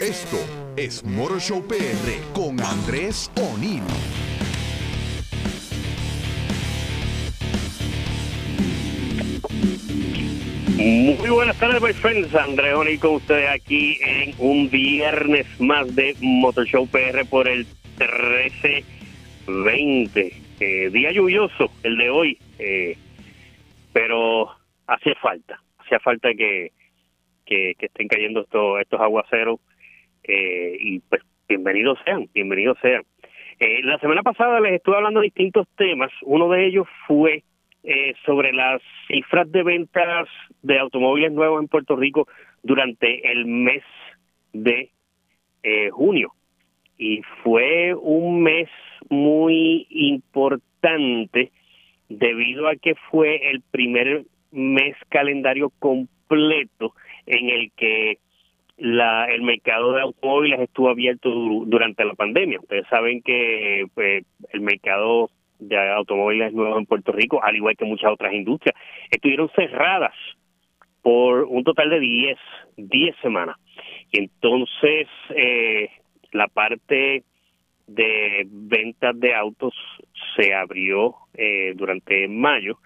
Esto es Motor Show PR con Andrés O'Neill. Muy buenas tardes, my friends. Andrés O'Neill con ustedes aquí en un viernes más de Motor Show PR por el 1320. Eh, día lluvioso, el de hoy, eh, pero hacía falta, hacía falta que, que, estén cayendo estos, estos aguaceros eh, y pues bienvenidos sean, bienvenidos sean. Eh, la semana pasada les estuve hablando de distintos temas, uno de ellos fue eh, sobre las cifras de ventas de automóviles nuevos en Puerto Rico durante el mes de eh, junio. Y fue un mes muy importante debido a que fue el primer mes calendario completo en el que la, el mercado de automóviles estuvo abierto durante la pandemia. Ustedes saben que pues, el mercado de automóviles nuevos en Puerto Rico, al igual que muchas otras industrias, estuvieron cerradas por un total de 10, 10 semanas. Y entonces eh, la parte de ventas de autos se abrió eh, durante mayo.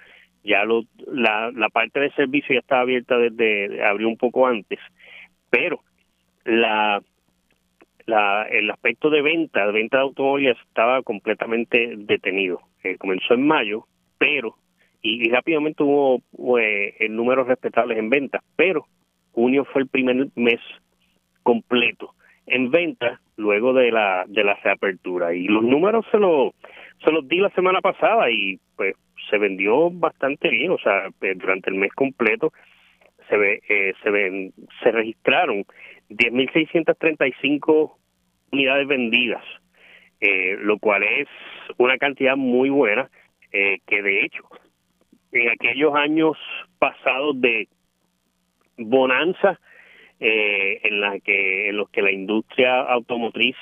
Ya lo, la, la parte de servicio ya estaba abierta desde, abrió un poco antes, pero la la, el aspecto de venta, de venta de automóviles estaba completamente detenido. Eh, comenzó en mayo, pero, y, rápidamente hubo pues, números respetables en ventas, pero junio fue el primer mes completo en venta luego de la de la reapertura y los números se los se los di la semana pasada y pues se vendió bastante bien o sea eh, durante el mes completo se ve eh, se ven se registraron 10.635 unidades vendidas, eh, lo cual es una cantidad muy buena, eh, que de hecho, en aquellos años pasados de bonanza, eh, en la que en los que la industria automotriz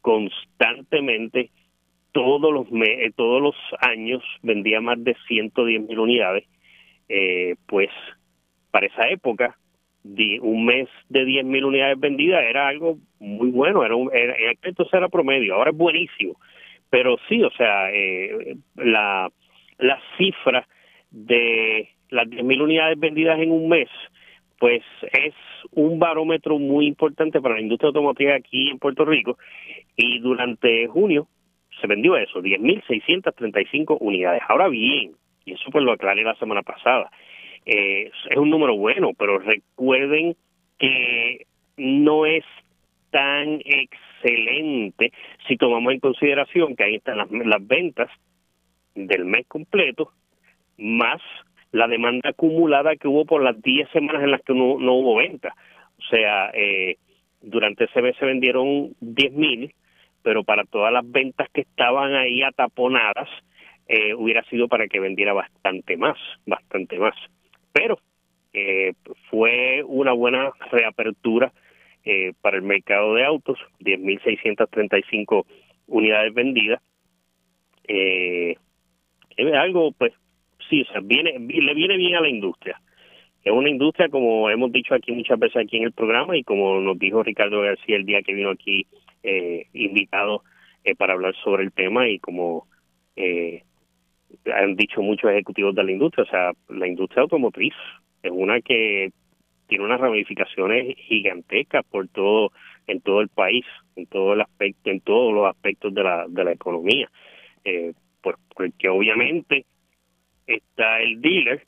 constantemente todos los me todos los años vendía más de 110 mil unidades pues para esa época un mes de 10.000 unidades vendidas era algo muy bueno, era un, era, entonces era promedio, ahora es buenísimo. Pero sí, o sea, eh, la, cifra de las 10.000 unidades vendidas en un mes, pues es un barómetro muy importante para la industria automotriz aquí en Puerto Rico. Y durante junio se vendió eso, 10.635 unidades. Ahora bien, y eso pues lo aclaré la semana pasada, eh, es un número bueno, pero recuerden que no es tan excelente si tomamos en consideración que ahí están las, ventas del mes completo más la demanda acumulada que hubo por las 10 semanas en las que no, no hubo venta. O sea, eh, durante ese mes se vendieron 10 mil, pero para todas las ventas que estaban ahí ataponadas, eh, hubiera sido para que vendiera bastante más, bastante más pero eh, fue una buena reapertura eh, para el mercado de autos, 10.635 unidades vendidas. Eh, es algo, pues, sí, o sea, viene, le viene bien a la industria. Es una industria, como hemos dicho aquí muchas veces aquí en el programa y como nos dijo Ricardo García el día que vino aquí eh, invitado eh, para hablar sobre el tema y como eh, han dicho muchos ejecutivos de la industria, o sea, la industria automotriz es una que tiene unas ramificaciones gigantescas por todo en todo el país, en todo el aspecto, en todos los aspectos de la de la economía, eh, porque obviamente está el dealer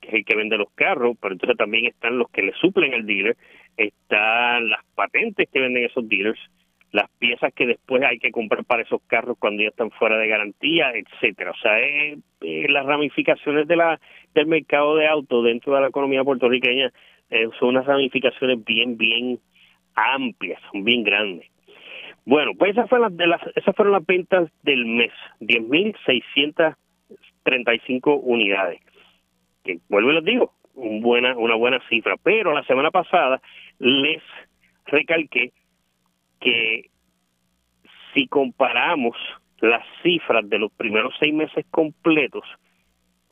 que es el que vende los carros, pero entonces también están los que le suplen al dealer, están las patentes que venden esos dealers, las piezas que después hay que comprar para esos carros cuando ya están fuera de garantía, etcétera. O sea, las ramificaciones de la del mercado de autos dentro de la economía puertorriqueña eh, son unas ramificaciones bien, bien amplias, son bien grandes. Bueno, pues esas fueron las, de las, esas fueron las ventas del mes, 10.635 unidades. Que vuelvo y les digo, un buena, una buena cifra. Pero la semana pasada les recalqué que si comparamos las cifras de los primeros seis meses completos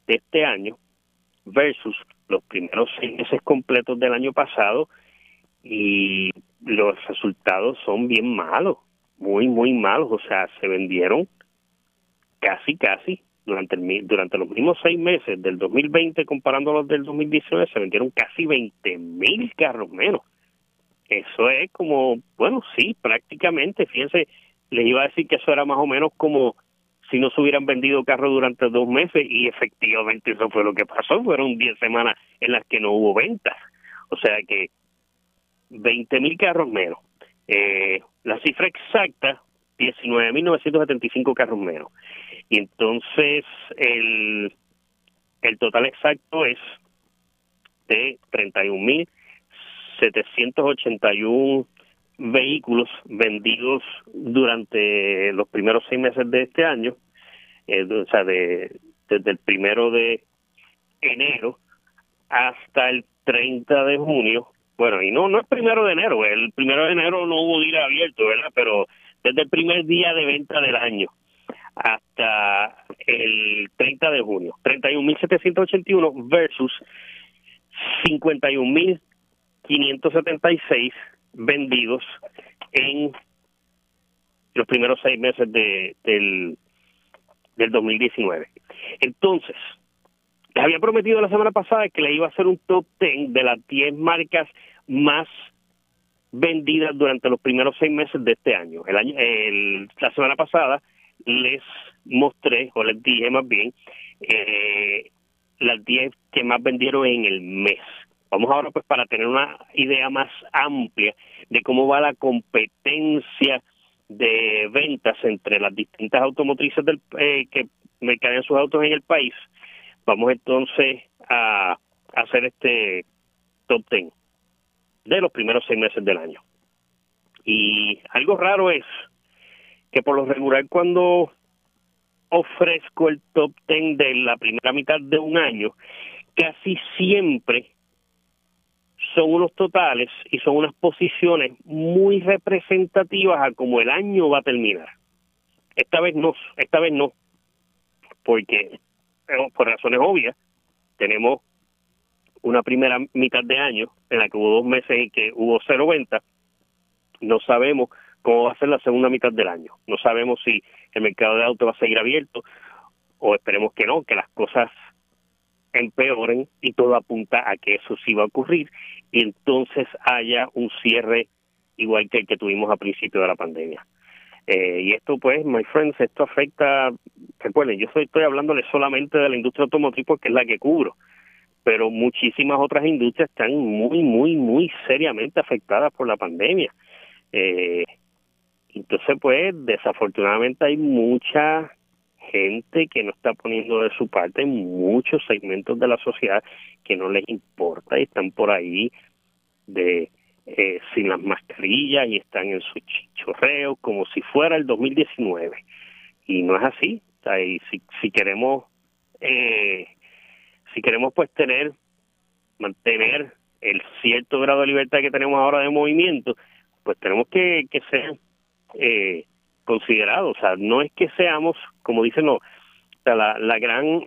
de este año versus los primeros seis meses completos del año pasado y los resultados son bien malos, muy, muy malos. O sea, se vendieron casi, casi durante, el, durante los mismos seis meses del 2020 comparando los del 2019, se vendieron casi 20 mil carros menos. Eso es como, bueno, sí, prácticamente, fíjense, les iba a decir que eso era más o menos como si no se hubieran vendido carros durante dos meses y efectivamente eso fue lo que pasó, fueron 10 semanas en las que no hubo ventas. O sea que 20 mil carros menos. Eh, la cifra exacta, 19.975 carros menos. Y entonces el, el total exacto es de 31.781 vehículos vendidos durante los primeros seis meses de este año, eh, o sea, de, desde el primero de enero hasta el 30 de junio. Bueno, y no no es primero de enero, el primero de enero no hubo día abierto, ¿verdad? Pero desde el primer día de venta del año hasta el 30 de junio, 31.781 versus 51.576 vendidos en los primeros seis meses de, del, del 2019. Entonces, les había prometido la semana pasada que le iba a hacer un top 10 de las 10 marcas más vendidas durante los primeros seis meses de este año. El año el, la semana pasada les mostré, o les dije más bien, eh, las 10 que más vendieron en el mes. Vamos ahora pues para tener una idea más amplia de cómo va la competencia de ventas entre las distintas automotrices del, eh, que mercadean sus autos en el país. Vamos entonces a, hacer este top 10 de los primeros seis meses del año. Y algo raro es que por lo regular cuando ofrezco el top 10 de la primera mitad de un año, casi siempre son unos totales y son unas posiciones muy representativas a cómo el año va a terminar. Esta vez no, esta vez no, porque eh, por razones obvias tenemos una primera mitad de año en la que hubo dos meses en que hubo cero venta, no sabemos cómo va a ser la segunda mitad del año, no sabemos si el mercado de autos va a seguir abierto o esperemos que no, que las cosas empeoren y todo apunta a que eso sí va a ocurrir y entonces haya un cierre igual que el que tuvimos a principio de la pandemia. Eh, y esto, pues, my friends, esto afecta, recuerden, yo estoy hablándole solamente de la industria automotriz porque es la que cubro, pero muchísimas otras industrias están muy, muy, muy seriamente afectadas por la pandemia. Eh, entonces, pues, desafortunadamente hay mucha gente que no está poniendo de su parte, muchos segmentos de la sociedad que no les importa y están por ahí de eh, sin las mascarillas y están en su chichorreo como si fuera el 2019 y no es así. Y si, si queremos eh, si queremos pues tener mantener el cierto grado de libertad que tenemos ahora de movimiento pues tenemos que, que ser eh, considerado, o sea, no es que seamos, como dicen los, o sea, la, gran,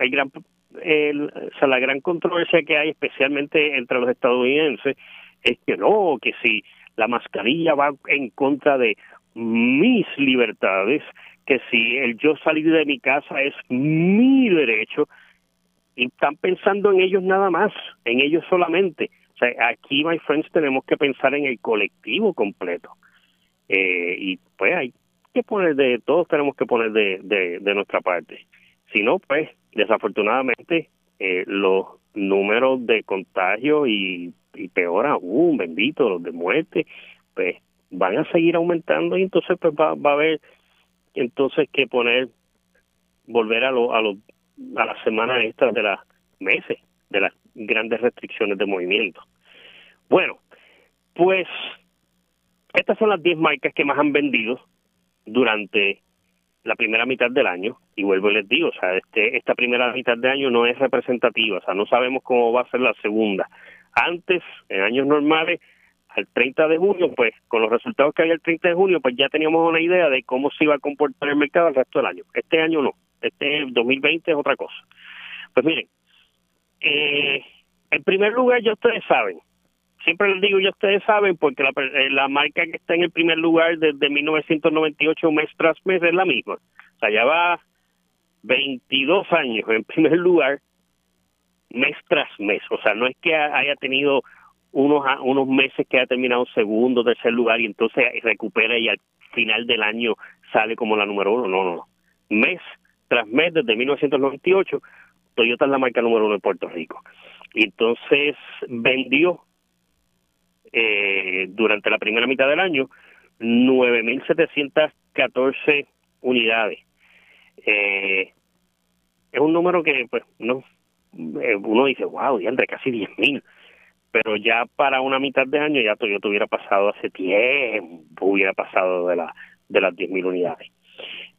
el, o sea, la gran controversia que hay, especialmente entre los estadounidenses, es que no, que si la mascarilla va en contra de mis libertades, que si el yo salir de mi casa es mi derecho, y están pensando en ellos nada más, en ellos solamente. O sea, aquí, my friends, tenemos que pensar en el colectivo completo. Eh, y pues hay que poner de, todos tenemos que poner de, de, nuestra parte. Si no, pues desafortunadamente eh, los números de contagio y, peor aún, bendito, los de muerte, pues van a seguir aumentando y entonces pues va, va a haber entonces que poner, volver a, lo, a, lo, a la semana esta de las meses, de las grandes restricciones de movimiento. Bueno, pues estas son las 10 marcas que más han vendido durante la primera mitad del año y vuelvo y les digo, o sea, este, esta primera mitad de año no es representativa, o sea, no sabemos cómo va a ser la segunda. Antes, en años normales, al 30 de junio, pues con los resultados que había el 30 de junio, pues ya teníamos una idea de cómo se iba a comportar el mercado el resto del año. Este año no, este 2020 es otra cosa. Pues miren, eh, en primer lugar, ya ustedes saben siempre les digo, ya ustedes saben, porque la, eh, la marca que está en el primer lugar desde 1998 mes tras mes es la misma. O sea, ya va 22 años en primer lugar mes tras mes. O sea, no es que haya tenido unos, unos meses que ha terminado segundo, tercer lugar y entonces recupera y al final del año sale como la número uno. No, no, no. Mes tras mes, desde 1998, Toyota es la marca número uno en Puerto Rico. Y entonces vendió eh, durante la primera mitad del año 9.714 unidades. Eh, es un número que, pues, no, eh, uno dice, wow, ya entre casi 10.000 pero ya para una mitad de año ya Toyota hubiera pasado hace tiempo, hubiera pasado de, la, de las 10.000 unidades.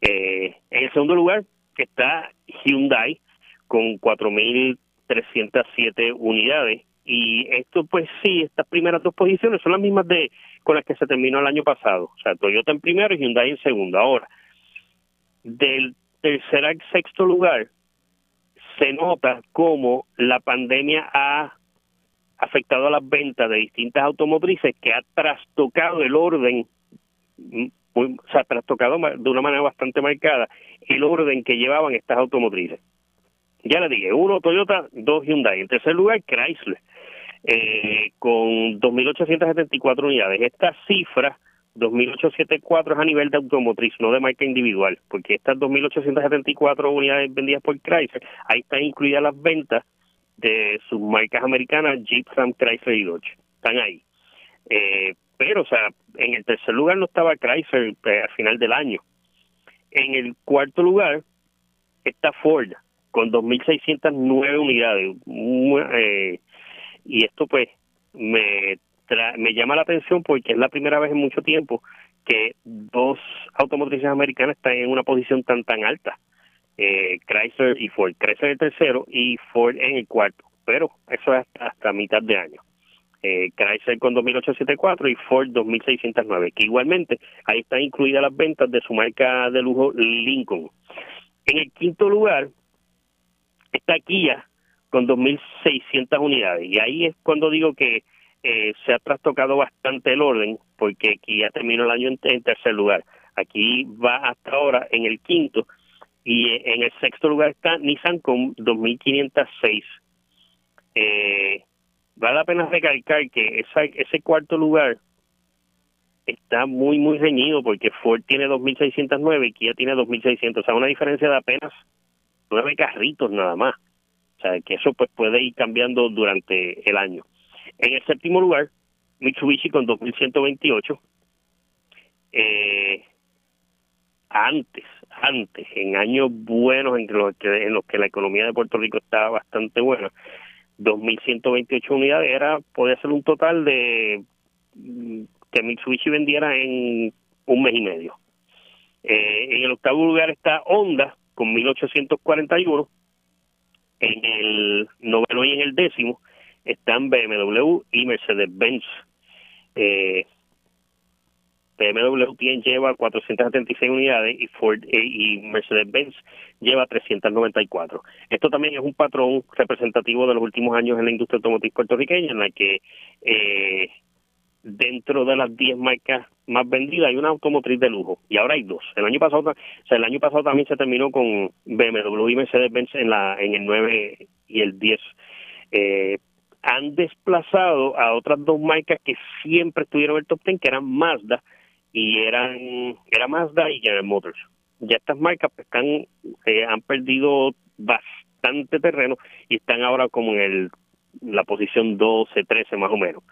Eh, en el segundo lugar está Hyundai con 4.307 unidades y esto pues sí, estas primeras dos posiciones son las mismas de con las que se terminó el año pasado, o sea, Toyota en primero y Hyundai en segundo. Ahora, del tercer al sexto lugar se nota como la pandemia ha afectado a las ventas de distintas automotrices que ha trastocado el orden, mm, o sea, trastocado de una manera bastante marcada el orden que llevaban estas automotrices. Ya le dije, uno Toyota, dos Hyundai. En tercer lugar, Chrysler, eh, con 2.874 unidades. Esta cifra, 2.874 es a nivel de automotriz, no de marca individual, porque estas 2.874 unidades vendidas por Chrysler, ahí están incluidas las ventas de sus marcas americanas, Jeep, Ram, Chrysler y Dodge. Están ahí. Eh, pero, o sea, en el tercer lugar no estaba Chrysler eh, al final del año. En el cuarto lugar está Ford, con 2.609 unidades. Eh, y esto, pues, me, me llama la atención porque es la primera vez en mucho tiempo que dos automotrices americanas están en una posición tan, tan alta eh, Chrysler y Ford. Chrysler en el tercero y Ford en el cuarto, pero eso es hasta, mitad de año. Eh, Chrysler con 2.874 y Ford 2.609, que igualmente ahí están incluidas las ventas de su marca de lujo Lincoln. En el quinto lugar está Kia con 2.600 unidades y ahí es cuando digo que eh, se ha trastocado bastante el orden porque Kia terminó el año en tercer lugar. Aquí va hasta ahora en el quinto y en el sexto lugar está Nissan con 2.506. Eh, vale la pena recalcar que esa, ese cuarto lugar está muy, muy reñido porque Ford tiene 2.609 y Kia tiene 2.600. O sea, una diferencia de apenas nueve carritos nada más. O sea, que eso pues puede ir cambiando durante el año. En el séptimo lugar, Mitsubishi con 2.128. Eh, antes, antes, en años buenos en los que, en los que la economía de Puerto Rico estaba bastante buena, 2.128 unidades era podía ser un total de mm, que Mitsubishi vendiera en un mes y medio. Eh, en el octavo lugar está Honda con 1.841. En el noveno y en el décimo están BMW y Mercedes-Benz. Eh, BMW lleva 476 unidades y Ford eh, y Mercedes-Benz lleva 394. Esto también es un patrón representativo de los últimos años en la industria automotriz puertorriqueña, en la que eh, dentro de las 10 marcas más vendidas hay una automotriz de lujo y ahora hay dos. El año pasado, o sea, el año pasado también se terminó con BMW y Mercedes-Benz en la en el 9 y el 10. Eh, han desplazado a otras dos marcas que siempre estuvieron en el top 10, que eran Mazda y eran era Mazda y General Motors. Ya estas marcas pues, están eh, han perdido bastante terreno y están ahora como en el la posición 12, 13 más o menos.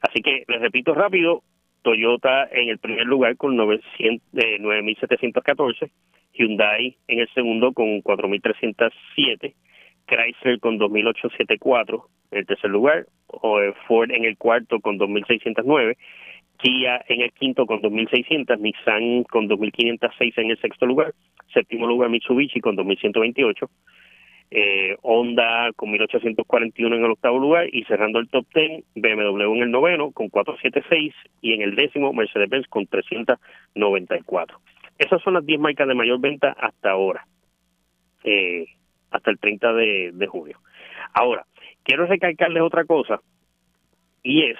Así que les repito rápido, Toyota en el primer lugar con 900, eh, 9.714, Hyundai en el segundo con 4.307, Chrysler con 2.874 en el tercer lugar, Ford en el cuarto con 2.609 Kia en el quinto con 2.600, Nissan con 2.506 en el sexto lugar, séptimo lugar Mitsubishi con 2.128, eh, Honda con 1.841 en el octavo lugar y cerrando el top 10, BMW en el noveno con 476 y en el décimo Mercedes-Benz con 394. Esas son las 10 marcas de mayor venta hasta ahora, eh, hasta el 30 de, de junio. Ahora, quiero recalcarles otra cosa y es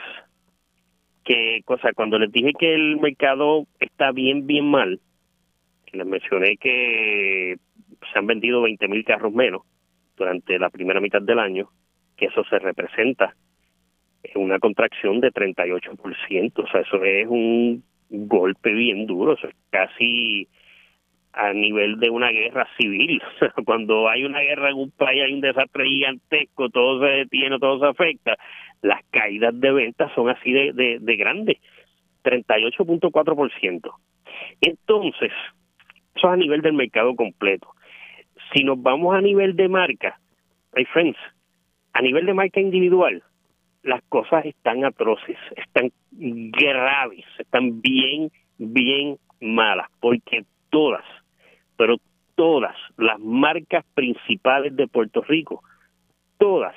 que, cosa, cuando les dije que el mercado está bien, bien mal, les mencioné que se han vendido 20 mil carros menos durante la primera mitad del año, que eso se representa en una contracción de 38%, o sea, eso es un golpe bien duro, eso es casi a nivel de una guerra civil. Cuando hay una guerra en un país, hay un desastre gigantesco, todo se detiene, todo se afecta. Las caídas de ventas son así de, de, de grandes, 38.4%. Entonces, eso es a nivel del mercado completo. Si nos vamos a nivel de marca, my friends, a nivel de marca individual, las cosas están atroces, están graves, están bien, bien malas, porque todas, pero todas las marcas principales de Puerto Rico, todas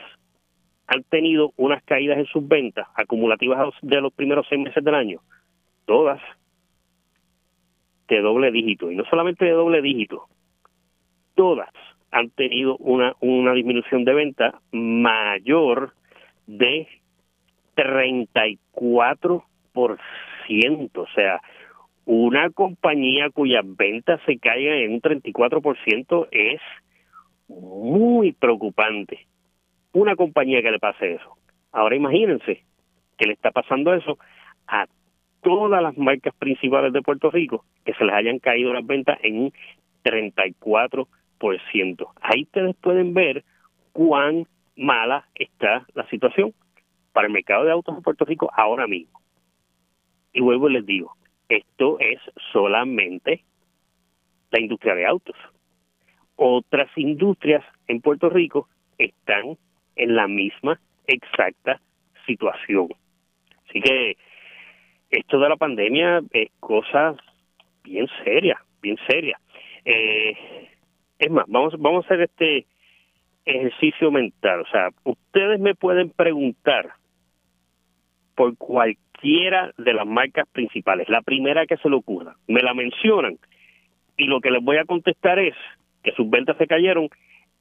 han tenido unas caídas en sus ventas acumulativas de los primeros seis meses del año, todas de doble dígito, y no solamente de doble dígito, todas han tenido una, una disminución de venta mayor de 34%, o sea, una compañía cuyas ventas se caigan en un 34% es muy preocupante. Una compañía que le pase eso. Ahora imagínense que le está pasando eso a todas las marcas principales de Puerto Rico, que se les hayan caído las ventas en un 34%. Ahí ustedes pueden ver cuán mala está la situación para el mercado de autos en Puerto Rico ahora mismo. Y vuelvo y les digo, esto es solamente la industria de autos. Otras industrias en Puerto Rico están en la misma exacta situación. Así que esto de la pandemia es cosa bien seria, bien seria. Eh, es más, vamos, vamos a hacer este ejercicio mental. O sea, ustedes me pueden preguntar por cualquiera de las marcas principales, la primera que se le ocurra, me la mencionan y lo que les voy a contestar es que sus ventas se cayeron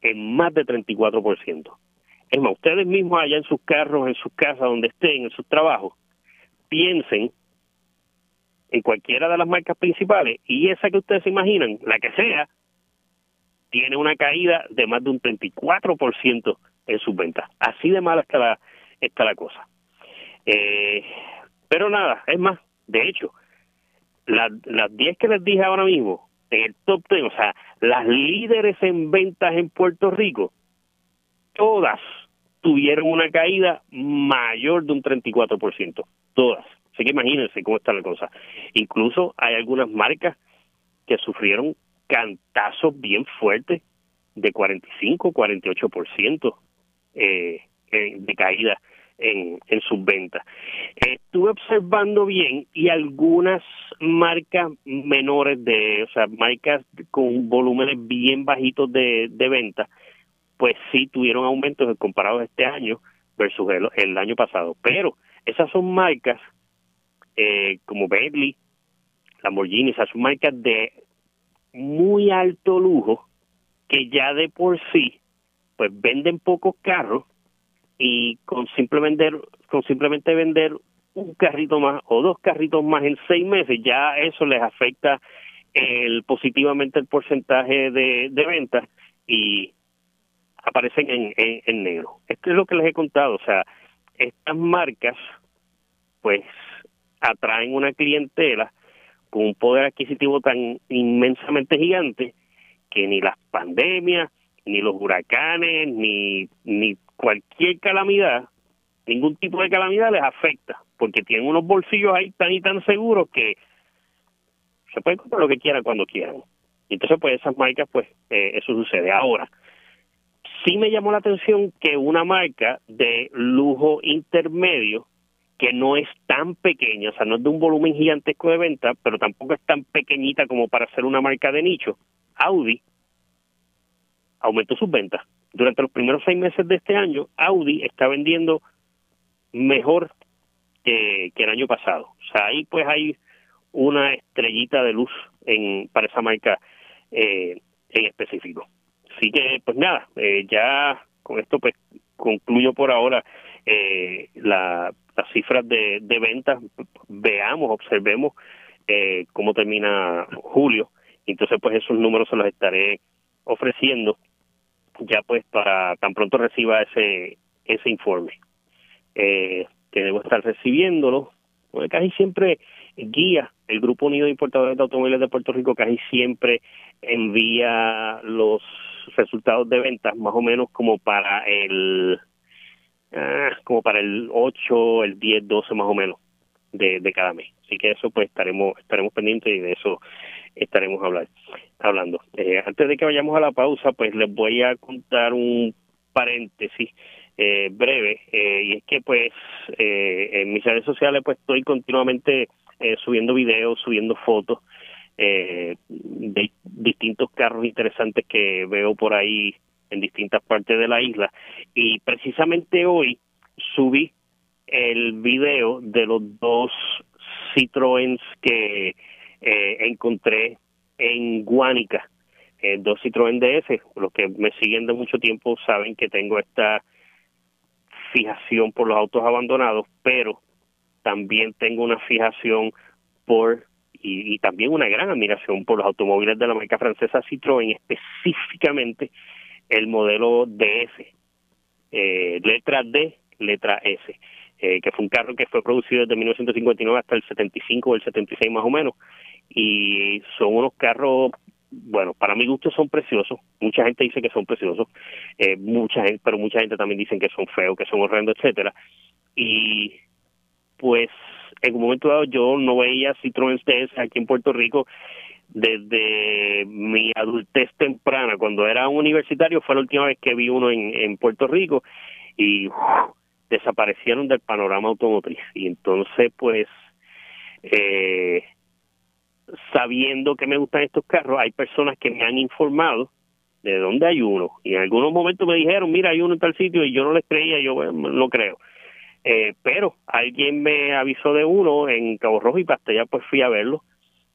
en más de 34%. Es más, ustedes mismos allá en sus carros, en sus casas, donde estén, en sus trabajos, piensen en cualquiera de las marcas principales y esa que ustedes se imaginan, la que sea, tiene una caída de más de un 34% en sus ventas. Así de mala está la, está la cosa. Eh, pero nada, es más, de hecho, las 10 que les dije ahora mismo, en el top 10, o sea, las líderes en ventas en Puerto Rico, todas tuvieron una caída mayor de un 34%, todas. Así que imagínense cómo está la cosa. Incluso hay algunas marcas que sufrieron cantazos bien fuertes de 45, 48% eh, de caída en, en sus ventas. Estuve observando bien y algunas marcas menores de, o sea, marcas con volúmenes bien bajitos de, de venta, pues sí tuvieron aumentos comparados este año versus el, año pasado. Pero esas son marcas eh, como Bentley, Lamborghini, esas son marcas de muy alto lujo que ya de por sí pues venden pocos carros y con simplemente con simplemente vender un carrito más o dos carritos más en seis meses ya eso les afecta el positivamente el porcentaje de, de ventas y aparecen en, en, en negro. Esto es lo que les he contado, o sea, estas marcas pues atraen una clientela con un poder adquisitivo tan inmensamente gigante que ni las pandemias, ni los huracanes, ni, ni cualquier calamidad, ningún tipo de calamidad les afecta, porque tienen unos bolsillos ahí tan y tan seguros que se pueden comprar lo que quieran cuando quieran. Y entonces, pues esas marcas, pues eh, eso sucede. Ahora, sí me llamó la atención que una marca de lujo intermedio que no es tan pequeña, o sea, no es de un volumen gigantesco de venta, pero tampoco es tan pequeñita como para ser una marca de nicho, Audi aumentó sus ventas. Durante los primeros seis meses de este año, Audi está vendiendo mejor que, el año pasado. O sea, ahí pues hay una estrellita de luz en para esa marca eh, en específico. Así que, pues nada, eh, ya con esto pues concluyo por ahora eh, la, las cifras de, de ventas, veamos, observemos eh, cómo termina julio. Entonces, pues esos números se los estaré ofreciendo ya pues para tan pronto reciba ese ese informe eh, que debo estar recibiéndolo casi siempre guía el Grupo Unido de Importadores de Automóviles de Puerto Rico casi siempre envía los resultados de ventas más o menos como para el ah, como para el 8, el 10, 12 más o menos de, de cada mes. Así que eso pues estaremos estaremos pendientes y de eso estaremos hablar, hablando. Eh, antes de que vayamos a la pausa, pues les voy a contar un paréntesis eh, breve eh, y es que pues en mis redes sociales pues estoy continuamente subiendo videos, subiendo fotos de distintos carros interesantes que veo por ahí en distintas partes de la isla y precisamente hoy subí el video de los dos Citroën que eh, encontré en Guánica eh, dos Citroën DS. Los que me siguen de mucho tiempo saben que tengo esta fijación por los autos abandonados, pero también tengo una fijación por y, también una gran admiración por los automóviles de la marca francesa Citroën, específicamente el modelo DS, eh, letra D, letra S. Eh, que fue un carro que fue producido desde 1959 hasta el 75 o el 76 más o menos, y son unos carros, bueno, para mi gusto son preciosos, mucha gente dice que son preciosos, eh, mucha pero mucha gente también dice que son feos, que son horrendos, etcétera, y pues en un momento dado yo no veía Citroën DS aquí en Puerto Rico desde mi adultez temprana, cuando era un universitario, fue la última vez que vi uno en, Puerto Rico y desaparecieron del panorama automotriz. Y entonces, pues, eh, sabiendo que me gustan estos carros, hay personas que me han informado de dónde hay uno. Y en algunos momentos me dijeron, mira, hay uno en tal sitio, y yo no les creía, yo bueno, no creo. Eh, pero alguien me avisó de uno en Cabo Rojo y hasta ya pues fui a verlo.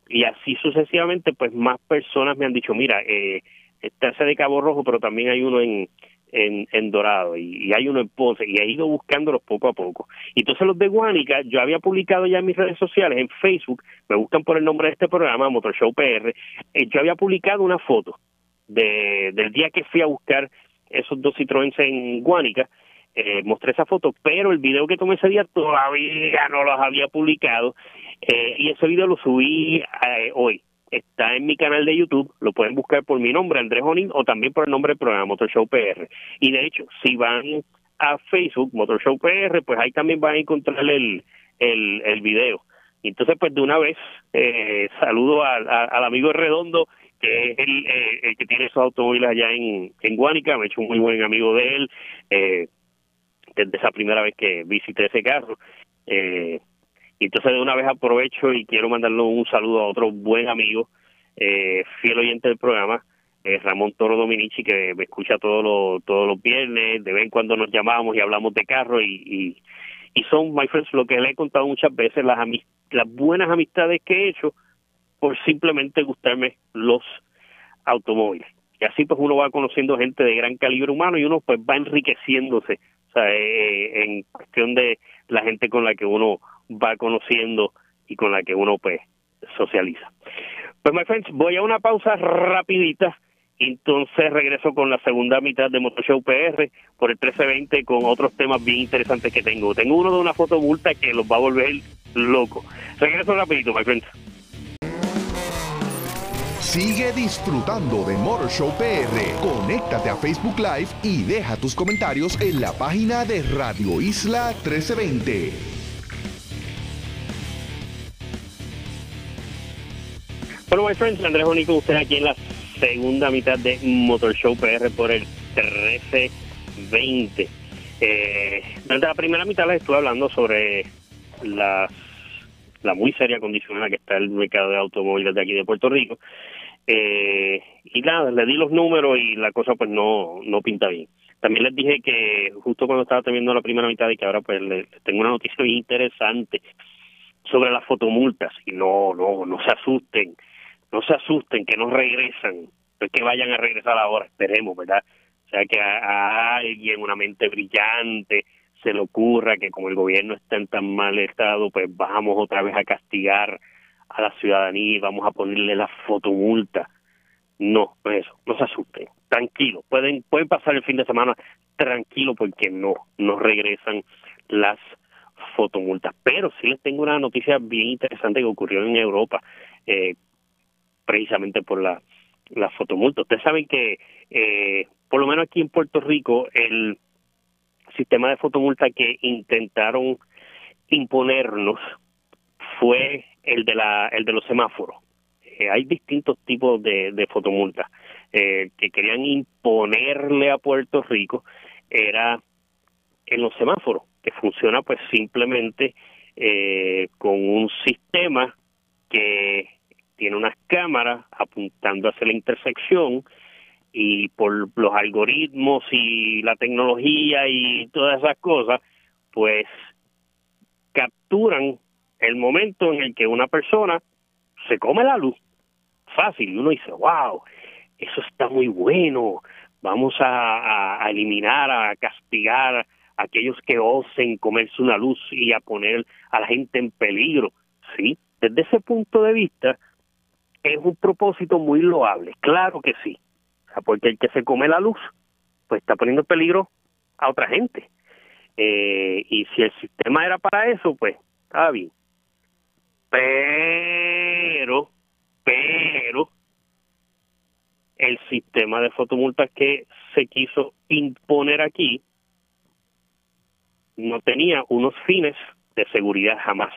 Y así sucesivamente, pues más personas me han dicho, mira, eh, está ese de Cabo Rojo, pero también hay uno en, en, Dorado y, hay uno en Ponce y he ido buscándolos poco a poco. Entonces los de Guánica, yo había publicado ya en mis redes sociales, en Facebook, me buscan por el nombre de este programa, Motor Show PR, eh, yo había publicado una foto de, del día que fui a buscar esos dos Citroën en Guánica, eh, mostré esa foto, pero el video que tomé ese día todavía no los había publicado eh, y ese video lo subí eh, hoy está en mi canal de YouTube, lo pueden buscar por mi nombre, Andrés Jonin, o también por el nombre del programa Motor Show PR. Y de hecho, si van a Facebook, Motor Show PR, pues ahí también van a encontrar el, el, el video. Entonces, pues de una vez, eh, saludo al, al amigo Redondo, que es el, eh, el, que tiene esos automóviles allá en, en Guánica, me he hecho un muy buen amigo de él, eh, desde esa primera vez que visité ese carro. Eh, y entonces de una vez aprovecho y quiero mandarle un saludo a otro buen amigo, eh, fiel oyente del programa, eh, Ramón Toro Dominici, que me escucha todos los, todos los viernes, de vez en cuando nos llamamos y hablamos de carro y, y, y son, my friends, lo que le he contado muchas veces, las, las buenas amistades que he hecho por simplemente gustarme los automóviles. Y así pues uno va conociendo gente de gran calibre humano y uno pues va enriqueciéndose, o sea, eh, en cuestión de la gente con la que uno va conociendo y con la que uno pues socializa. Pues my friends, voy a una pausa rapidita entonces regreso con la segunda mitad de Motor Show PR por el 1320 con otros temas bien interesantes que tengo. Tengo uno de una foto multa que los va a volver loco. Regreso rapidito, my friends. Sigue disfrutando de Motor Show PR. Conéctate a Facebook Live y deja tus comentarios en la página de Radio Isla 1320. Bueno, my friends, Andrés Único, usted aquí en la segunda mitad de Motor Show PR por el 1320. Eh, durante la primera mitad les estuve hablando sobre la muy seria condición en la que está el mercado de automóviles de aquí de Puerto Rico. Eh, y nada, le di los números y la cosa pues no, no pinta bien. También les dije que justo cuando estaba teniendo la primera mitad y que ahora pues les tengo una noticia muy interesante sobre las fotomultas y no, no, no se asusten no se asusten, que no regresan, no es que vayan a regresar ahora, esperemos, ¿verdad? O sea, que a, alguien, una mente brillante, se le ocurra que como el gobierno está en tan mal estado, pues vamos otra vez a castigar a la ciudadanía y vamos a ponerle la fotomulta. No, no es eso, no se asusten, tranquilo, pueden, pueden pasar el fin de semana tranquilo porque no, no regresan las fotomultas. Pero sí les tengo una noticia bien interesante que ocurrió en Europa, eh, precisamente por la, la fotomulta. Ustedes saben que, eh, por lo menos aquí en Puerto Rico, el sistema de fotomulta que intentaron imponernos fue el de la el de los semáforos. Eh, hay distintos tipos de, de fotomultas eh, que querían imponerle a Puerto Rico era en los semáforos que funciona pues simplemente eh, con un sistema que tiene unas cámaras apuntando hacia la intersección y por los algoritmos y la tecnología y todas esas cosas, pues capturan el momento en el que una persona se come la luz. Fácil, y uno dice, wow, eso está muy bueno, vamos a, eliminar, a castigar a aquellos que osen comerse una luz y a poner a la gente en peligro. Sí, desde ese punto de vista es un propósito muy loable, claro que sí porque el que se come la luz, pues está poniendo en peligro a otra gente. Eh, y si el sistema era para eso, pues está bien. Pero, pero, el sistema de fotomultas que se quiso imponer aquí no tenía unos fines de seguridad jamás.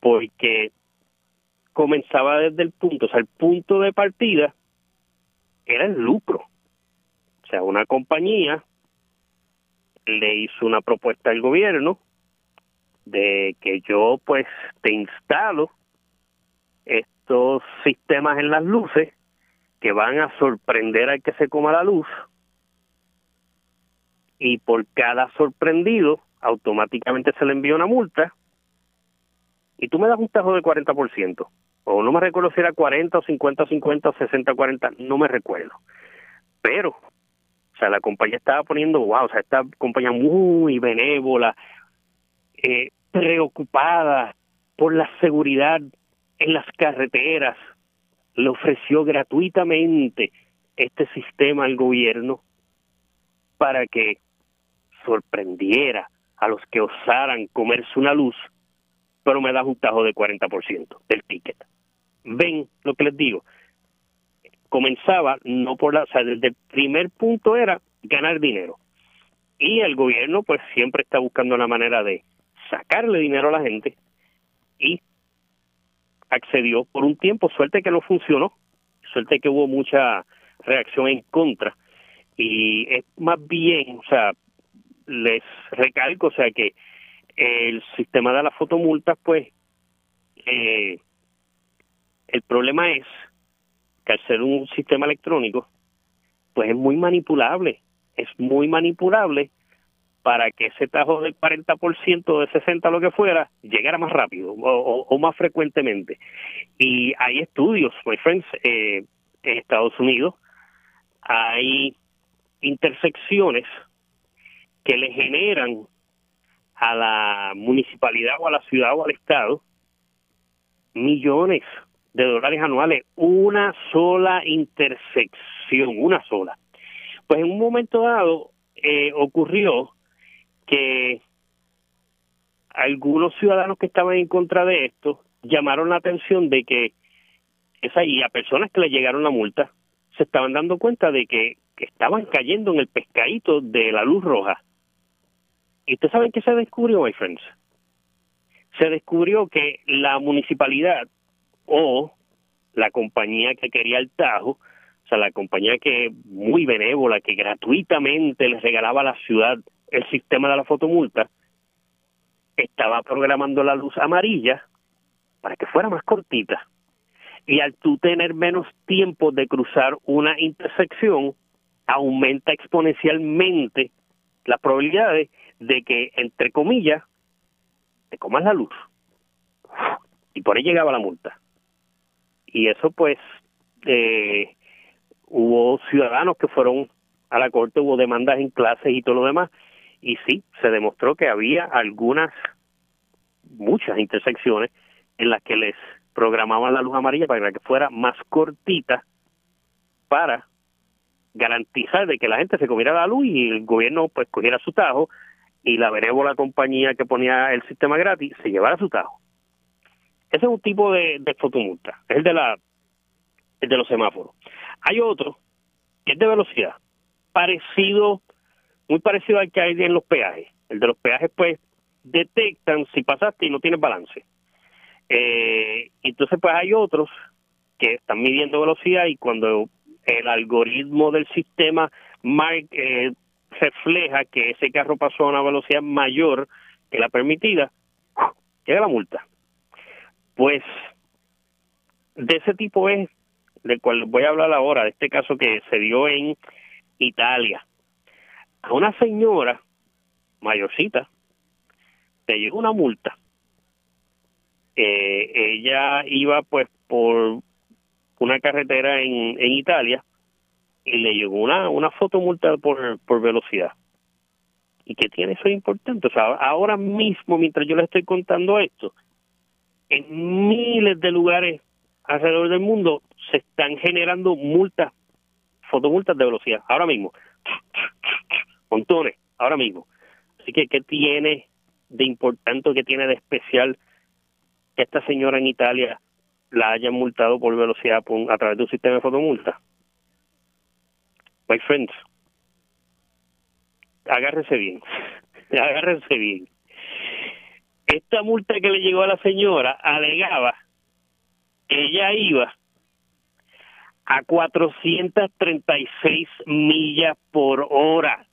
Porque comenzaba desde el punto, o sea, el punto de partida era el lucro. O sea, una compañía le hizo una propuesta al gobierno de que yo pues te instalo estos sistemas en las luces que van a sorprender al que se coma la luz y por cada sorprendido automáticamente se le envía una multa y tú me das un tajo del 40% o no me recuerdo si era 40 o 50 50 o 60 40, no me recuerdo. Pero, o sea, la compañía estaba poniendo, wow, o sea, esta compañía muy benévola, eh, preocupada por la seguridad en las carreteras, le ofreció gratuitamente este sistema al gobierno para que sorprendiera a los que osaran comerse una luz, pero me da un tajo de 40% del ticket ven lo que les digo. Comenzaba no por la, o sea, desde el primer punto era ganar dinero. Y el gobierno pues siempre está buscando la manera de sacarle dinero a la gente y accedió por un tiempo, suerte que no funcionó, suerte que hubo mucha reacción en contra y es más bien, o sea, les recalco, o sea que el sistema de las fotomultas pues eh, el problema es que al ser un sistema electrónico, pues es muy manipulable, es muy manipulable para que ese tajo del 40% de 60 lo que fuera llegara más rápido o, más frecuentemente. Y hay estudios, my friends, eh, en Estados Unidos hay intersecciones que le generan a la municipalidad o a la ciudad o al estado millones de dólares anuales, una sola intersección, una sola. Pues en un momento dado eh, ocurrió que algunos ciudadanos que estaban en contra de esto llamaron la atención de que esa y a personas que le llegaron la multa se estaban dando cuenta de que, que estaban cayendo en el pescadito de la luz roja. ¿Y ustedes saben qué se descubrió, my friends? Se descubrió que la municipalidad o la compañía que quería el Tajo, o sea, la compañía que muy benévola, que gratuitamente les regalaba a la ciudad el sistema de la fotomulta, estaba programando la luz amarilla para que fuera más cortita. Y al tú tener menos tiempo de cruzar una intersección, aumenta exponencialmente las probabilidades de que, entre comillas, te comas la luz. Y por ahí llegaba la multa y eso pues eh, hubo ciudadanos que fueron a la corte, hubo demandas en clases y todo lo demás, y sí, se demostró que había algunas, muchas intersecciones en las que les programaban la luz amarilla para que fuera más cortita para garantizar de que la gente se comiera la luz y el gobierno pues cogiera su tajo y la benévola compañía que ponía el sistema gratis se llevara su tajo. Ese es un tipo de, de fotomulta, es el de la el de los semáforos. Hay otro que es de velocidad, parecido, muy parecido al que hay en los peajes. El de los peajes, pues, detectan si pasaste y no tienes balance. Eh, entonces, pues hay otros que están midiendo velocidad y cuando el algoritmo del sistema eh, refleja que ese carro pasó a una velocidad mayor que la permitida, llega la multa. Pues de ese tipo es del cual voy a hablar ahora, de este caso que se dio en Italia. A una señora mayorcita le llegó una multa. Eh, ella iba pues por una carretera en, en Italia y le llegó una, una fotomulta por, por velocidad. ¿Y qué tiene eso importante? O sea, ahora mismo, mientras yo le estoy contando esto, en miles de lugares alrededor del mundo se están generando multas, fotomultas de velocidad, ahora mismo. Montones, ahora mismo. Así que, ¿qué tiene de importante, qué tiene de especial que esta señora en Italia la hayan multado por velocidad a través de un sistema de fotomulta? My friends, agárrese bien, agárrense bien. Esta multa que le llegó a la señora alegaba ella iba a 436 millas por hora.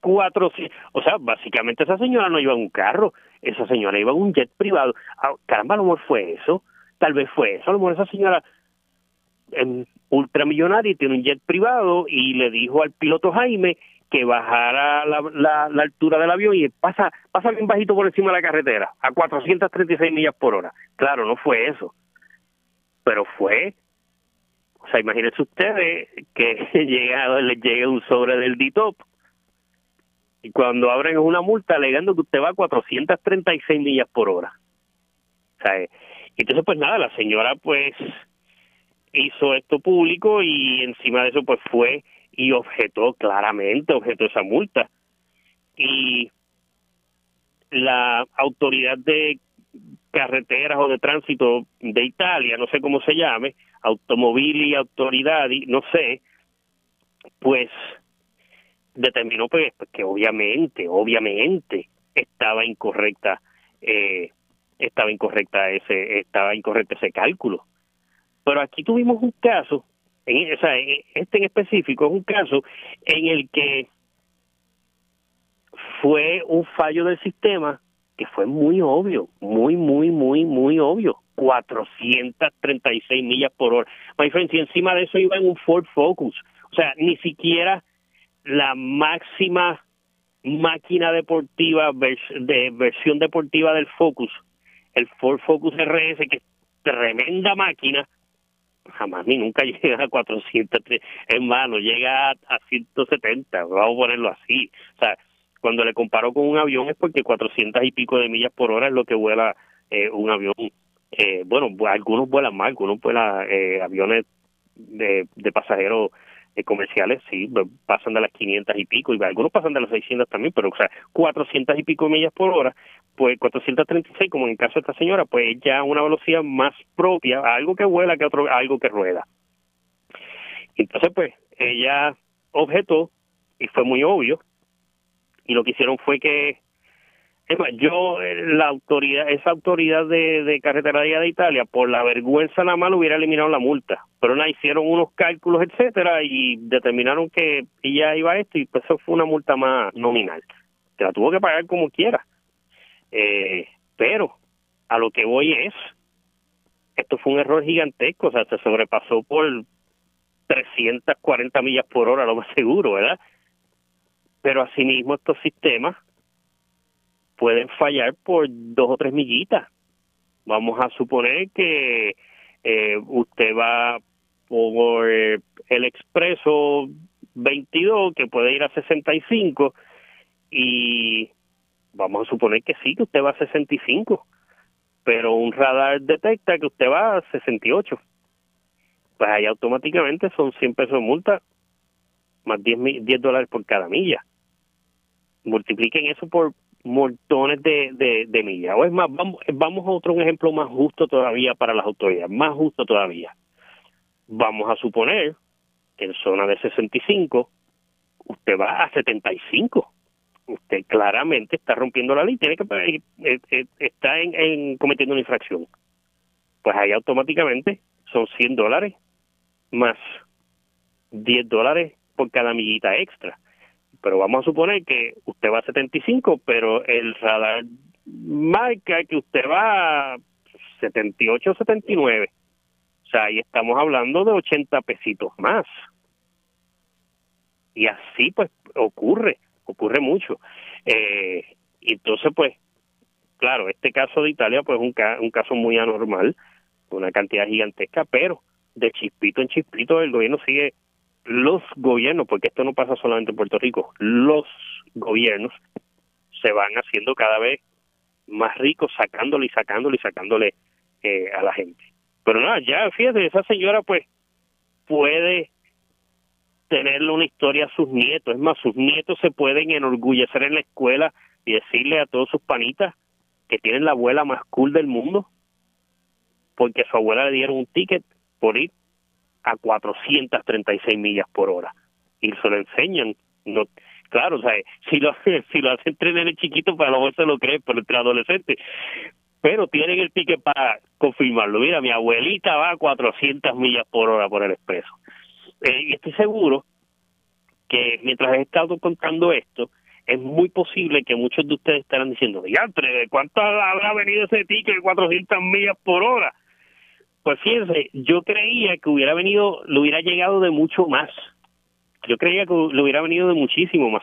400, o sea, básicamente esa señora no iba en un carro, esa señora iba en un jet privado. Ah, caramba, a lo mejor fue eso, tal vez fue eso, a lo mejor esa señora em, ultramillonaria tiene un jet privado y le dijo al piloto Jaime que bajara la, la, la, altura del avión y pasa, pasa bien bajito por encima de la carretera, a 436 millas por hora. Claro, no fue eso pero fue o sea, imagínense ustedes que llega, les llega un sobre del DITOP y cuando abren una multa alegando que usted va a 436 millas por hora. Entonces pues nada, la señora pues hizo esto público y encima de eso pues fue y objetó claramente, objetó esa multa. Y la autoridad de carreteras o de tránsito de Italia, no sé cómo se llame, y autoridad, no sé, pues determinó pues, que obviamente, obviamente estaba incorrecta, eh, estaba incorrecta ese, estaba incorrecto ese cálculo. Pero aquí tuvimos un caso, en, o sea, este en específico es un caso en el que fue un fallo del sistema que fue muy obvio, muy, muy, muy, muy obvio. 436 millas por hora. My friend, si encima de eso iba en un Ford Focus, o sea, ni siquiera la máxima máquina deportiva de versión deportiva del Focus, el Ford Focus RS, que es tremenda máquina, jamás ni nunca llega a 403, mano, llega a 170, vamos a ponerlo así. O sea, cuando le comparo con un avión es porque 400 y pico de millas por hora es lo que vuela eh, un avión. Eh, bueno, algunos vuelan más, algunos vuelan eh, aviones de, de pasajeros eh, comerciales, sí, pasan de las 500 y pico, y algunos pasan de las 600 también, pero o sea, 400 y pico millas por hora, pues 436, como en el caso de esta señora, pues ya una velocidad más propia, algo que vuela que otro, algo que rueda. Entonces, pues, ella objetó, y fue muy obvio, y lo que hicieron fue que yo eh, la autoridad esa autoridad de, de de Italia por la vergüenza nada más hubiera eliminado la multa. Pero no hicieron unos cálculos etcétera y determinaron que ella iba esto y pues eso fue una multa más nominal. Que la tuvo que pagar como quiera. Eh, pero a lo que voy es esto fue un error gigantesco o sea se sobrepasó por 340 millas por hora lo más seguro verdad pero asimismo estos sistemas pueden fallar por dos o tres millitas. Vamos a suponer que eh, usted va por el expreso 22, que puede ir a 65, y vamos a suponer que sí, que usted va a 65, pero un radar detecta que usted va a 68. Pues ahí automáticamente son 100 pesos de multa más 10, 10 dólares por cada milla. Multipliquen eso por montones de, de, millas. O es más, vamos, vamos a otro ejemplo más justo todavía para las autoridades, más justo todavía. Vamos a suponer que en zona de 65 usted va a 75. Usted claramente está rompiendo la ley, tiene que eh, eh, está en, cometiendo una infracción. Pues ahí automáticamente son 100 dólares más 10 dólares por cada millita extra. Pero vamos a suponer que usted va a 75, pero el radar marca que usted va a 78 o 79. O sea, ahí estamos hablando de 80 pesitos más. Y así pues ocurre, ocurre mucho. Eh, entonces pues, claro, este caso de Italia pues es un, un caso muy anormal, una cantidad gigantesca, pero de chispito en chispito el gobierno sigue, los gobiernos, porque esto no pasa solamente en Puerto Rico, los gobiernos se van haciendo cada vez más ricos sacándole y sacándole y sacándole eh, a la gente. Pero nada, ya fíjate, esa señora pues puede tenerle una historia a sus nietos. Es más, sus nietos se pueden enorgullecer en la escuela y decirle a todos sus panitas que tienen la abuela más cool del mundo porque a su abuela le dieron un ticket por ir a 436 millas por hora y se lo enseñan. No, claro, o sea, si lo, si lo hacen tres el chiquito, pues a lo mejor se lo creen, pero entre adolescentes pero tienen el ticket para confirmarlo. Mira, mi abuelita va a 400 millas por hora por el expreso. Eh, y estoy seguro que mientras he estado contando esto, es muy posible que muchos de ustedes estarán diciendo, diantre, ¿cuánto habrá venido ese ticket de 400 millas por hora? Pues fíjense, yo creía que hubiera venido, le hubiera llegado de mucho más. Yo creía que le hubiera venido de muchísimo más.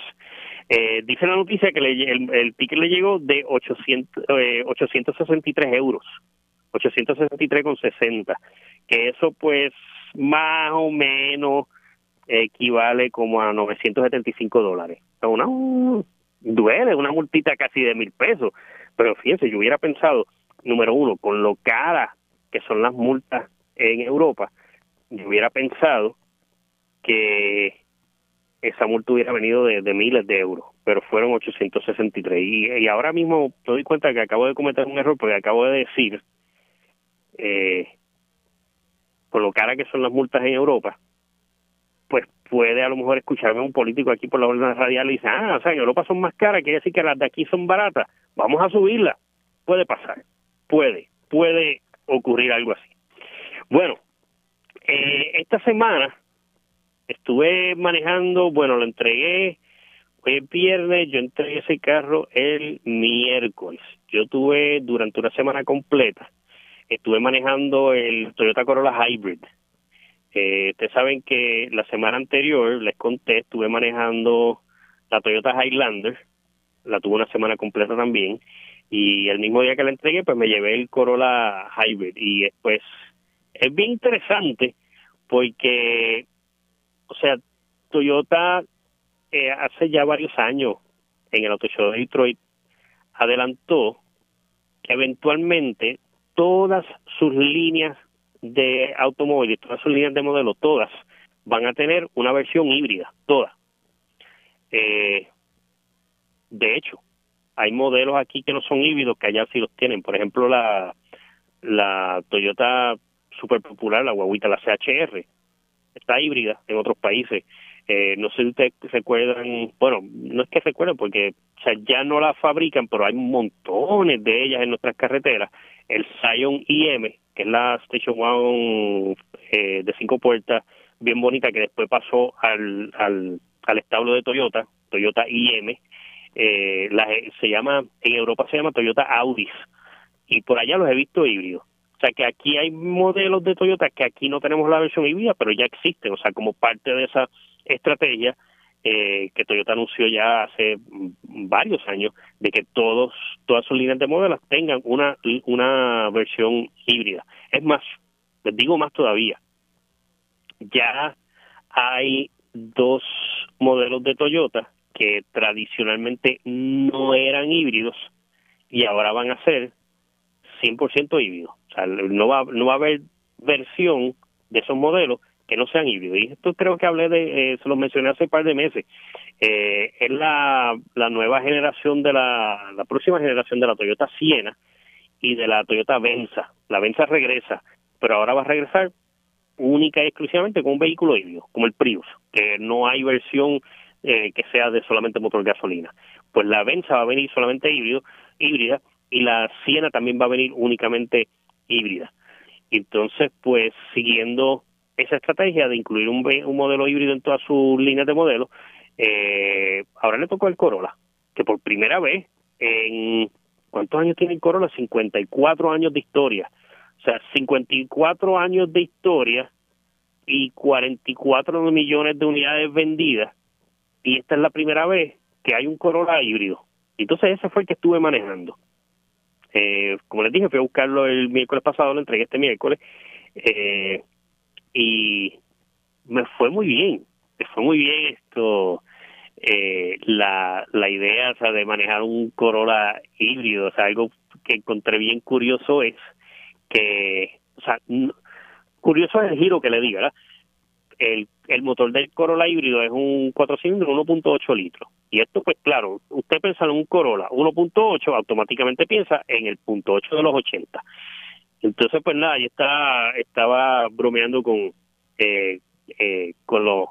Eh, dice la noticia que el, ticket le llegó de 800, eh, 863 euros, 863,60, que eso pues más o menos equivale como a 975 dólares. Una, duele, una multita casi de mil pesos. Pero fíjense, yo hubiera pensado, número uno, con lo cara que son las multas en Europa, yo hubiera pensado que esa multa hubiera venido de, miles de euros, pero fueron 863. Y, y ahora mismo me doy cuenta que acabo de cometer un error porque acabo de decir, eh, con lo cara que son las multas en Europa, pues puede a lo mejor escucharme un político aquí por la orden radial y dice, ah, o sea, en Europa son más caras, quiere decir que las de aquí son baratas, vamos a subirlas. Puede pasar, puede, puede ocurrir algo así. Bueno, eh, esta semana estuve manejando, bueno, lo entregué hoy es viernes, yo entregué ese carro el miércoles. Yo tuve durante una semana completa, estuve manejando el Toyota Corolla Hybrid. Eh, ustedes saben que la semana anterior, les conté, estuve manejando la Toyota Highlander, la tuve una semana completa también, y el mismo día que la entregué, pues me llevé el Corolla Hybrid. Y pues es bien interesante porque o sea, Toyota eh, hace ya varios años en el Auto Show de Detroit adelantó que eventualmente todas sus líneas de automóviles, todas sus líneas de modelo, todas van a tener una versión híbrida, todas. Eh, de hecho, hay modelos aquí que no son híbridos que allá sí los tienen. Por ejemplo, la, la Toyota super popular, la guaguita, la CHR, está híbrida en otros países. Eh, no sé si ustedes recuerdan, bueno, no es que recuerden porque ya no la fabrican, pero hay montones de ellas en nuestras carreteras. El Scion IM, que es la Station Wagon eh, de cinco puertas, bien bonita, que después pasó al, al, al establo de Toyota, Toyota IM, eh, la, se llama, en Europa se llama Toyota Audis, y por allá los he visto híbridos. O sea que aquí hay modelos de Toyota que aquí no tenemos la versión híbrida, pero ya existen. O sea, como parte de esa estrategia eh, que Toyota anunció ya hace varios años de que todos todas sus líneas de modelos tengan una una versión híbrida. Es más, les digo más todavía. Ya hay dos modelos de Toyota que tradicionalmente no eran híbridos y ahora van a ser 100% híbridos. O sea, no va, no va a haber versión de esos modelos que no sean híbridos. Y esto creo que hablé de, eh, se lo mencioné hace un par de meses. Eh, es la, la nueva generación de la, la próxima generación de la Toyota Siena y de la Toyota Venza. La Venza regresa, pero ahora va a regresar única y exclusivamente con un vehículo híbrido, como el Prius, que no hay versión eh, que sea de solamente motor gasolina. Pues la Venza va a venir solamente híbrido, híbrida y la Siena también va a venir únicamente híbrida. Entonces, pues siguiendo esa estrategia de incluir un, un modelo híbrido en todas sus líneas de modelos, eh, ahora le tocó el Corolla, que por primera vez en ¿cuántos años tiene el Corolla? 54 años de historia. O sea, 54 años de historia y 44 millones de unidades vendidas. Y esta es la primera vez que hay un Corolla híbrido. Entonces ese fue el que estuve manejando. Eh, como les dije, fui a buscarlo el miércoles pasado, lo entregué este miércoles. Eh, y me fue muy bien, me fue muy bien esto, eh, la, la idea o sea, de manejar un Corolla híbrido, o sea, algo que encontré bien curioso es que, o sea, curioso es el giro que le diga, ¿verdad? El, el motor del Corolla híbrido es un 4 cilindros 1.8 litros. Y esto, pues claro, usted piensa en un Corolla 1.8, automáticamente piensa en el punto 8 de los 80. Entonces, pues nada, yo estaba, estaba bromeando con, eh, eh, con los,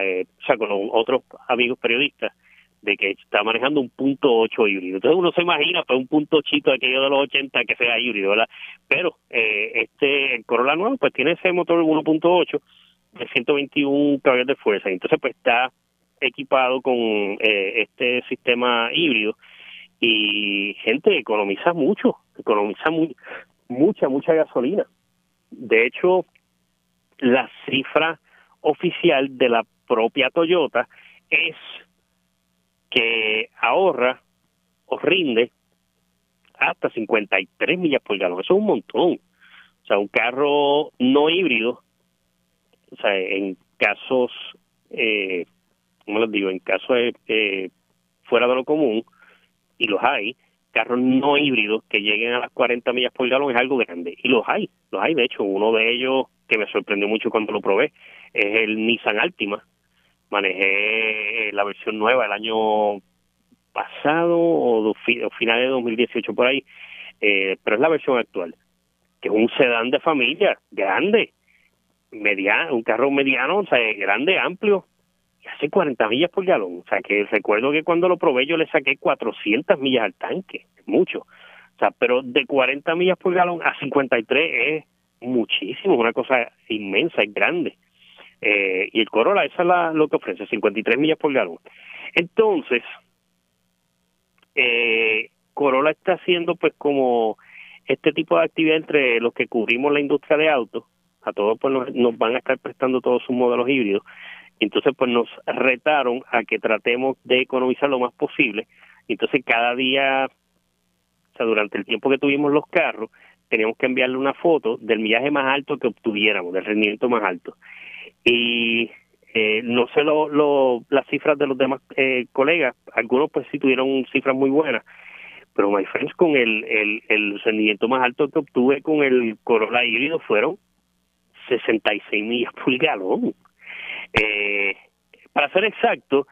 eh, o sea, con los otros amigos periodistas de que está manejando un punto 8 híbrido. Entonces uno se imagina pues un punto chito de aquello de los 80 que sea híbrido, ¿verdad? Pero eh, este el Corolla nuevo pues tiene ese motor 1.8 de 121 caballos de fuerza. Entonces pues está equipado con eh, este sistema híbrido y gente economiza mucho, economiza muy, mucha, mucha gasolina. De hecho, la cifra oficial de la propia Toyota es que ahorra o rinde hasta 53 millas por galón. Eso es un montón. O sea, un carro no híbrido, o sea, en casos, eh, ¿cómo les digo? En casos eh, fuera de lo común, y los hay, carros no híbridos que lleguen a las 40 millas por galón es algo grande. Y los hay, los hay. De hecho, uno de ellos que me sorprendió mucho cuando lo probé es el Nissan Altima. Manejé la versión nueva el año pasado o, finales de 2018 por ahí, eh, pero es la versión actual, que es un sedán de familia grande, mediano, un carro mediano, o sea, grande, amplio, hace 40 millas por galón. O sea, que recuerdo que cuando lo probé yo le saqué 400 millas al tanque, mucho. O sea, pero de 40 millas por galón a 53 es muchísimo, una cosa inmensa, es grande. Eh, y el Corolla, esa es la, lo que ofrece, 53 millas por galón. Entonces, eh, Corolla está haciendo pues como este tipo de actividad entre los que cubrimos la industria de autos, a todos pues nos van a estar prestando todos sus modelos híbridos, entonces, pues nos retaron a que tratemos de economizar lo más posible. Entonces, cada día, o sea, durante el tiempo que tuvimos los carros, teníamos que enviarle una foto del millaje más alto que obtuviéramos, del rendimiento más alto. Y eh, no sé lo, lo, las cifras de los demás eh, colegas, algunos pues sí tuvieron cifras muy buenas, pero my friends, con el, el, el rendimiento más alto que obtuve con el Corolla híbrido fueron 66 millas por galón. Eh, para ser exacto,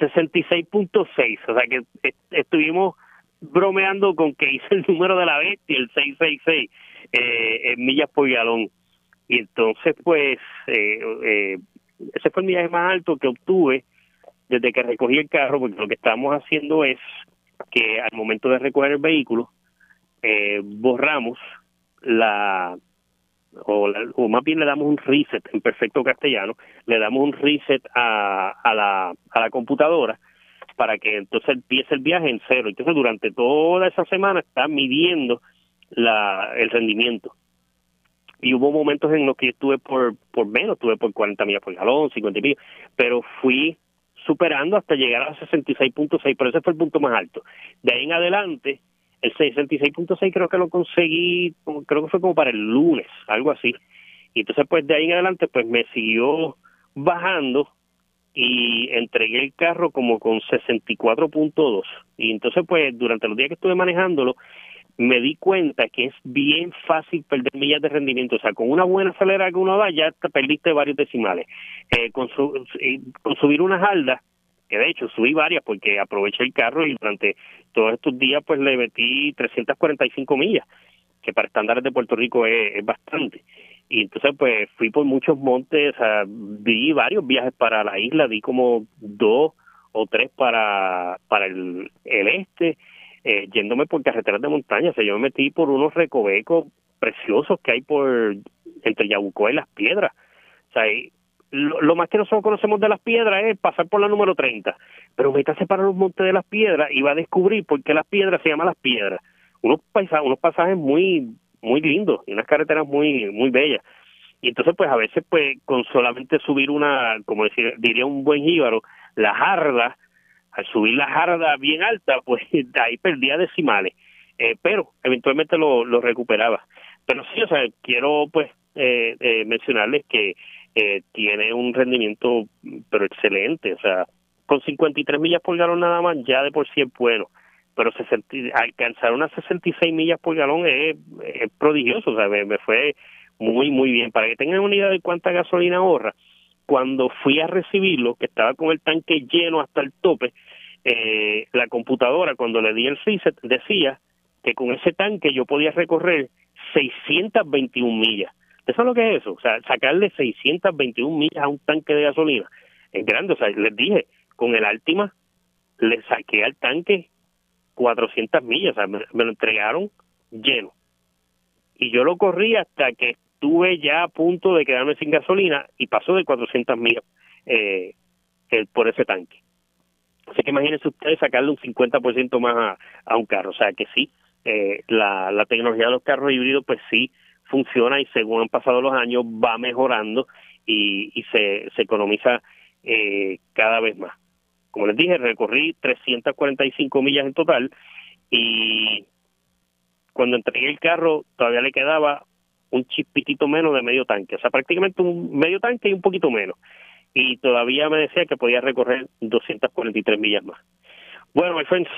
66.6, o sea que estuvimos bromeando con que hice el número de la bestia, el 666, eh, en millas por galón. Y entonces, pues, eh, eh, ese fue el millaje más alto que obtuve desde que recogí el carro, porque lo que estamos haciendo es que al momento de recoger el vehículo, eh, borramos la o, o, más bien le damos un reset en perfecto castellano, le damos un reset a, a, la, a la computadora para que entonces empiece el viaje en cero. Entonces durante toda esa semana está midiendo la, el rendimiento. Y hubo momentos en los que estuve por, por menos, estuve por 40 millas por galón, 50 y pero fui superando hasta llegar a 66.6, pero ese fue el punto más alto. De ahí en adelante, el 66.6 creo que lo conseguí, creo que fue como para el lunes, algo así. Y entonces pues de ahí en adelante pues me siguió bajando y entregué el carro como con 64.2 y entonces pues durante los días que estuve manejándolo me di cuenta que es bien fácil perder millas de rendimiento. O sea, con una buena aceleración que uno da, ya te perdiste varios decimales. Eh, con, con subir unas aldas, que de hecho subí varias porque aproveché el carro y durante todos estos días pues le metí 345 millas, que para estándares de Puerto Rico es, bastante. Y entonces pues fui por muchos montes, o di varios viajes para la isla, di como dos o tres para, para el, el este, eh, yéndome por carreteras de montaña. O sea, yo me metí por unos recovecos preciosos que hay por entre Yabucoa y las piedras. O sea, lo, más que nosotros conocemos de las piedras es pasar por la número 30, pero métase para los montes de las piedras y va a descubrir por qué las piedras se llaman las piedras. Unos paisajes, unos pasajes muy muy lindos y unas carreteras muy muy bellas. Y entonces pues a veces pues con solamente subir una, como decir, diría un buen jíbaro, la jarda al subir la jarda bien alta, pues ahí perdía decimales, eh, pero eventualmente lo, lo recuperaba. Pero sí, o sea, quiero pues eh, eh, mencionarles que eh, tiene un rendimiento pero excelente, o sea, con 53 millas por galón nada más ya de por sí es bueno, pero alcanzar unas 66 millas por galón es, es prodigioso, o sea, me, fue muy, muy bien. Para que tengan una idea de cuánta gasolina ahorra, cuando fui a recibirlo, que estaba con el tanque lleno hasta el tope, eh, la computadora cuando le di el reset decía que con ese tanque yo podía recorrer 621 millas. ¿Eso es lo que es eso? O sea, sacarle 621 millas a un tanque de gasolina es grande. O sea, les dije, con el Altima le saqué al tanque 400 millas, o sea, me, lo entregaron lleno. Y yo lo corrí hasta que estuve ya a punto de quedarme sin gasolina y pasó de 400 millas eh, por ese tanque. Así que imagínense ustedes sacarle un 50% más a, a, un carro. O sea que sí, eh, la, la tecnología de los carros híbridos pues sí funciona y según han pasado los años va mejorando y, y se, se economiza eh, cada vez más. Como les dije, recorrí 345 millas en total y cuando entregué el carro todavía le quedaba un chispitito menos de medio tanque, o sea, prácticamente un medio tanque y un poquito menos. Y todavía me decía que podía recorrer 243 millas más. Bueno, my friends,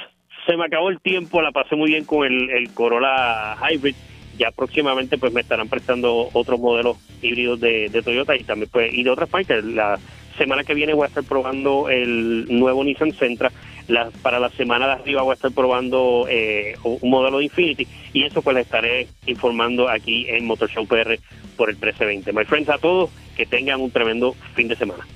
se me acabó el tiempo, la pasé muy bien con el, el Corolla Hybrid. Ya próximamente pues me estarán prestando otros modelos híbridos de, Toyota y también pues y de otras partes. La semana que viene voy a estar probando el nuevo Nissan Sentra la, para la semana de arriba voy a estar probando eh, un modelo de Infinity y eso pues les estaré informando aquí en Motor Show PR por el 1320. My friends, a todos, que tengan un tremendo fin de semana.